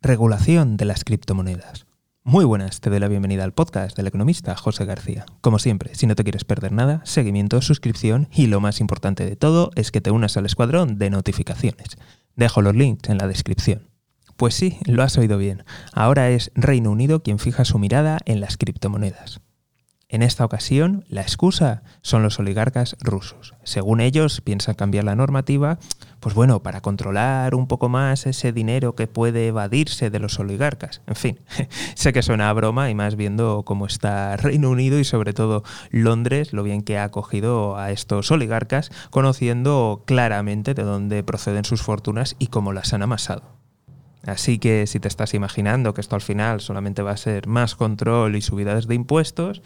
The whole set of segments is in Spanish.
Regulación de las criptomonedas. Muy buenas, te doy la bienvenida al podcast del economista José García. Como siempre, si no te quieres perder nada, seguimiento, suscripción y lo más importante de todo es que te unas al escuadrón de notificaciones. Dejo los links en la descripción. Pues sí, lo has oído bien. Ahora es Reino Unido quien fija su mirada en las criptomonedas. En esta ocasión, la excusa son los oligarcas rusos. Según ellos, piensan cambiar la normativa, pues bueno, para controlar un poco más ese dinero que puede evadirse de los oligarcas. En fin, sé que suena a broma y más viendo cómo está Reino Unido y sobre todo Londres, lo bien que ha acogido a estos oligarcas, conociendo claramente de dónde proceden sus fortunas y cómo las han amasado. Así que si te estás imaginando que esto al final solamente va a ser más control y subidas de impuestos,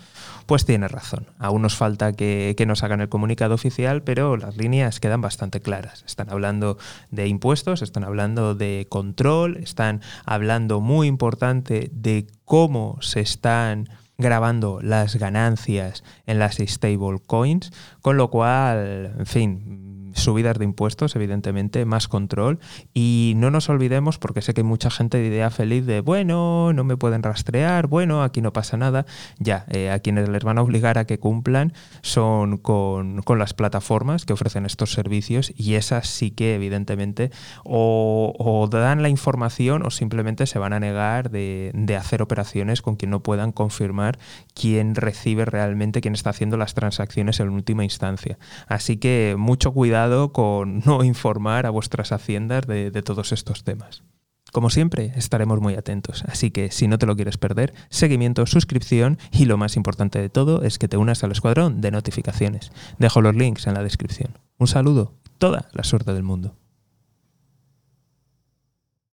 pues tienes razón. Aún nos falta que, nos hagan el comunicado oficial, pero las líneas quedan bastante claras. Están hablando de impuestos, están hablando de control, están hablando muy importante de cómo se están grabando las ganancias en las stable coins, con lo cual, en fin, subidas de impuestos, evidentemente, más control. Y no nos olvidemos, porque sé que hay mucha gente de idea feliz de, bueno, no me pueden rastrear, bueno, aquí no pasa nada. Ya, eh, a quienes les van a obligar a que cumplan son con, las plataformas que ofrecen estos servicios y esas sí que, evidentemente, o, dan la información o simplemente se van a negar de, de hacer operaciones con quien no puedan confirmar quién recibe realmente, quién está haciendo las transacciones en última instancia. Así que mucho con no informar a vuestras haciendas de, de todos estos temas. Como siempre, estaremos muy atentos, así que si no te lo quieres perder, seguimiento, suscripción y lo más importante de todo es que te unas al escuadrón de notificaciones. Dejo los links en la descripción. Un saludo, toda la suerte del mundo.